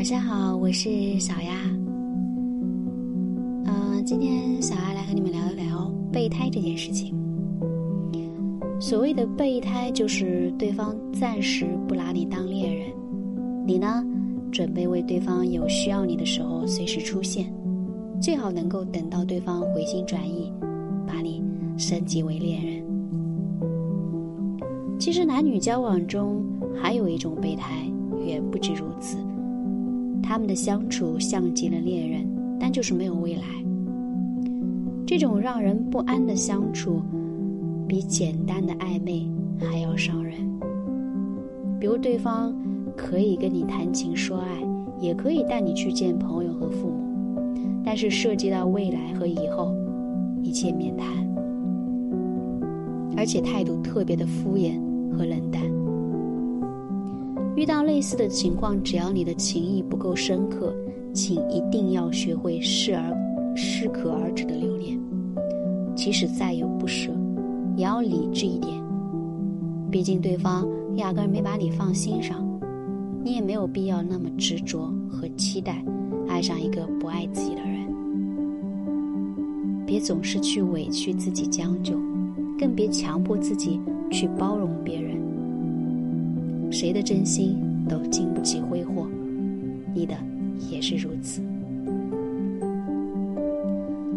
晚上好，我是小丫。嗯，今天小丫来和你们聊一聊备胎这件事情。所谓的备胎，就是对方暂时不拿你当恋人，你呢，准备为对方有需要你的时候随时出现，最好能够等到对方回心转意，把你升级为恋人。其实男女交往中还有一种备胎，远不止如此。他们的相处像极了恋人，但就是没有未来。这种让人不安的相处，比简单的暧昧还要伤人。比如，对方可以跟你谈情说爱，也可以带你去见朋友和父母，但是涉及到未来和以后，一切免谈，而且态度特别的敷衍和冷淡。遇到类似的情况，只要你的情谊不够深刻，请一定要学会适而适可而止的留恋。即使再有不舍，也要理智一点。毕竟对方压根没把你放心上，你也没有必要那么执着和期待爱上一个不爱自己的人。别总是去委屈自己将就，更别强迫自己去包容别人。谁的真心都经不起挥霍，你的也是如此。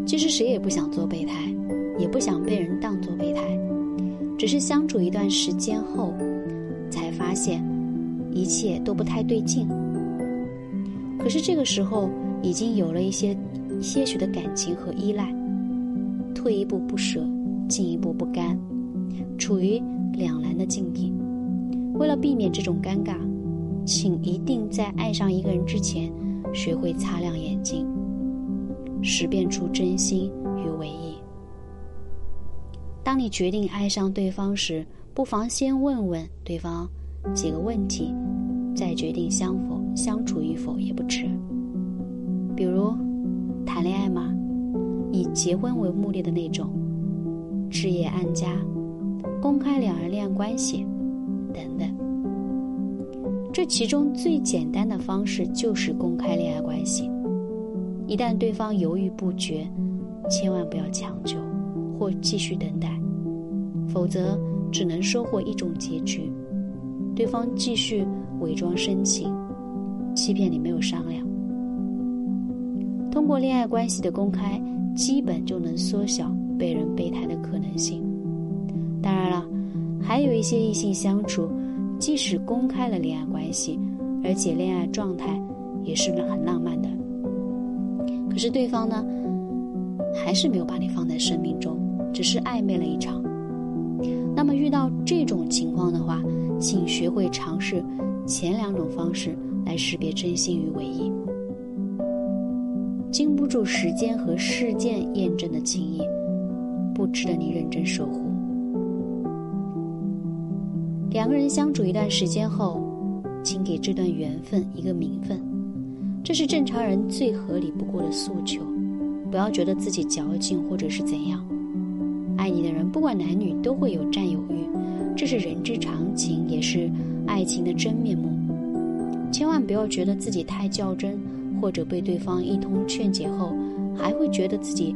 其实谁也不想做备胎，也不想被人当做备胎，只是相处一段时间后，才发现一切都不太对劲。可是这个时候已经有了一些些许的感情和依赖，退一步不舍，进一步不甘，处于两难的境地。为了避免这种尴尬，请一定在爱上一个人之前，学会擦亮眼睛，识辨出真心与伪意。当你决定爱上对方时，不妨先问问对方几个问题，再决定相否相处与否也不迟。比如，谈恋爱吗？以结婚为目的的那种，置业安家，公开两人恋爱关系。等等，这其中最简单的方式就是公开恋爱关系。一旦对方犹豫不决，千万不要强求或继续等待，否则只能收获一种结局：对方继续伪装深情，欺骗你没有商量。通过恋爱关系的公开，基本就能缩小被人备胎的可能性。当然了。还有一些异性相处，即使公开了恋爱关系，而且恋爱状态也是很浪漫的，可是对方呢，还是没有把你放在生命中，只是暧昧了一场。那么遇到这种情况的话，请学会尝试前两种方式来识别真心与伪意。经不住时间和事件验证的情谊，不值得你认真守护。两个人相处一段时间后，请给这段缘分一个名分，这是正常人最合理不过的诉求。不要觉得自己矫情或者是怎样。爱你的人，不管男女，都会有占有欲，这是人之常情，也是爱情的真面目。千万不要觉得自己太较真，或者被对方一通劝解后，还会觉得自己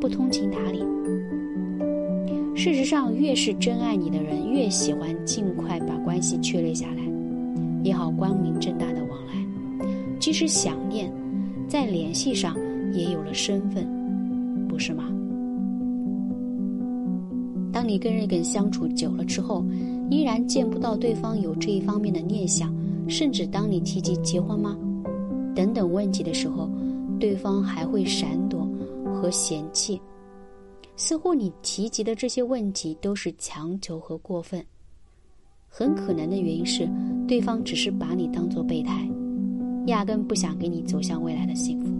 不通情达理。事实上，越是真爱你的人，越喜欢尽快把关系确立下来，也好光明正大的往来。即使想念，在联系上也有了身份，不是吗？当你跟一个人相处久了之后，依然见不到对方有这一方面的念想，甚至当你提及结婚吗？等等问题的时候，对方还会闪躲和嫌弃。似乎你提及的这些问题都是强求和过分，很可能的原因是对方只是把你当做备胎，压根不想给你走向未来的幸福。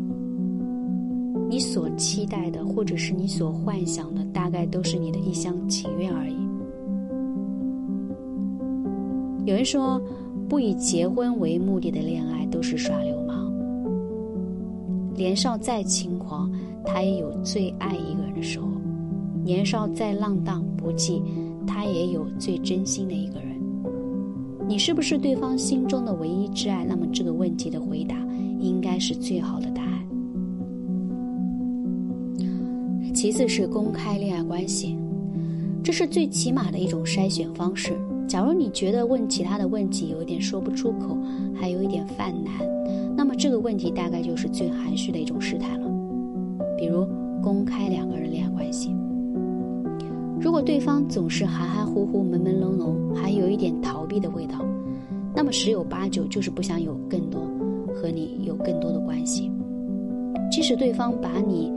你所期待的，或者是你所幻想的，大概都是你的一厢情愿而已。有人说，不以结婚为目的的恋爱都是耍流氓。年少再轻狂，他也有最爱一个人的时候。年少再浪荡不羁，他也有最真心的一个人。你是不是对方心中的唯一挚爱？那么这个问题的回答应该是最好的答案。其次是公开恋爱关系，这是最起码的一种筛选方式。假如你觉得问其他的问题有点说不出口，还有一点犯难，那么这个问题大概就是最含蓄的一种试探了。比如公开两个人恋爱关系，如果对方总是含含糊糊、朦朦胧胧，还有一点逃避的味道，那么十有八九就是不想有更多和你有更多的关系。即使对方把你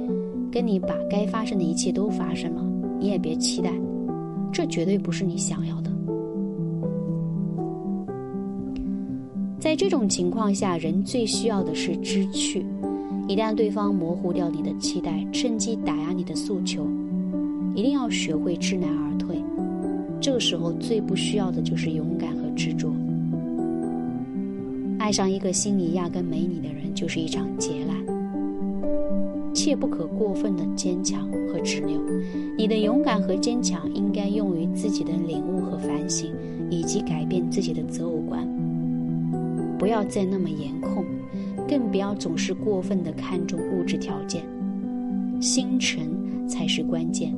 跟你把该发生的一切都发生了，你也别期待，这绝对不是你想要的。在这种情况下，人最需要的是知趣。一旦对方模糊掉你的期待，趁机打压你的诉求，一定要学会知难而退。这个时候最不需要的就是勇敢和执着。爱上一个心里压根没你的人，就是一场劫难。切不可过分的坚强和执拗。你的勇敢和坚强应该用于自己的领悟和反省，以及改变自己的择偶观。不要再那么严控，更不要总是过分的看重物质条件，心诚才是关键。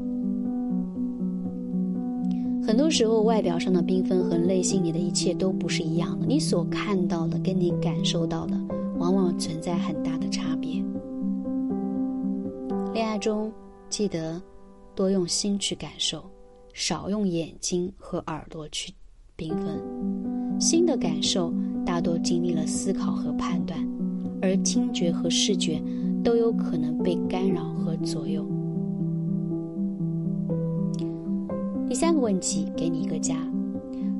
很多时候，外表上的缤纷和内心里的一切都不是一样的，你所看到的跟你感受到的，往往存在很大的差别。恋爱中，记得多用心去感受，少用眼睛和耳朵去缤纷。心的感受。大多经历了思考和判断，而听觉和视觉都有可能被干扰和左右。第三个问题，给你一个家。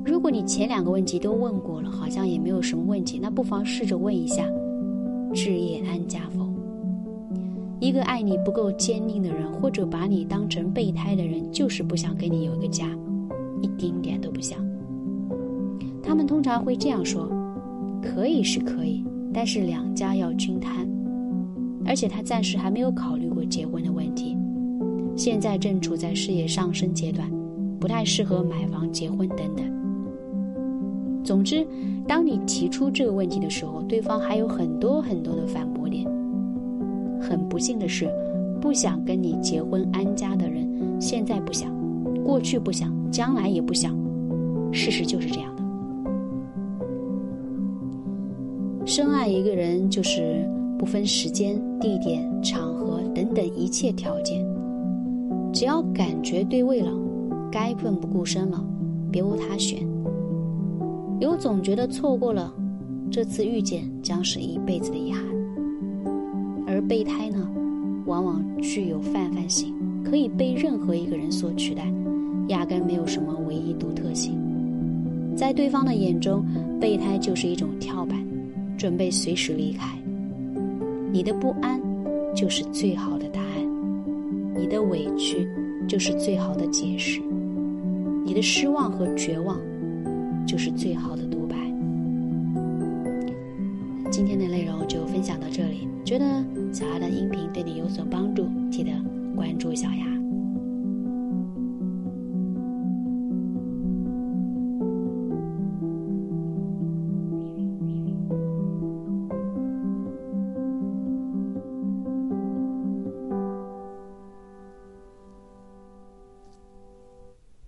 如果你前两个问题都问过了，好像也没有什么问题，那不妨试着问一下：置业安家否？一个爱你不够坚定的人，或者把你当成备胎的人，就是不想跟你有一个家，一丁点都不想。他们通常会这样说。可以是可以，但是两家要均摊，而且他暂时还没有考虑过结婚的问题，现在正处在事业上升阶段，不太适合买房、结婚等等。总之，当你提出这个问题的时候，对方还有很多很多的反驳点。很不幸的是，不想跟你结婚安家的人，现在不想，过去不想，将来也不想，事实就是这样的。深爱一个人，就是不分时间、地点、场合等等一切条件，只要感觉对味了，该奋不顾身了，别无他选。有总觉得错过了这次遇见，将是一辈子的遗憾。而备胎呢，往往具有泛泛性，可以被任何一个人所取代，压根没有什么唯一独特性。在对方的眼中，备胎就是一种跳板。准备随时离开，你的不安就是最好的答案，你的委屈就是最好的解释，你的失望和绝望就是最好的独白。今天的内容就分享到这里，觉得小丫的音频对你有所帮助，记得关注小丫。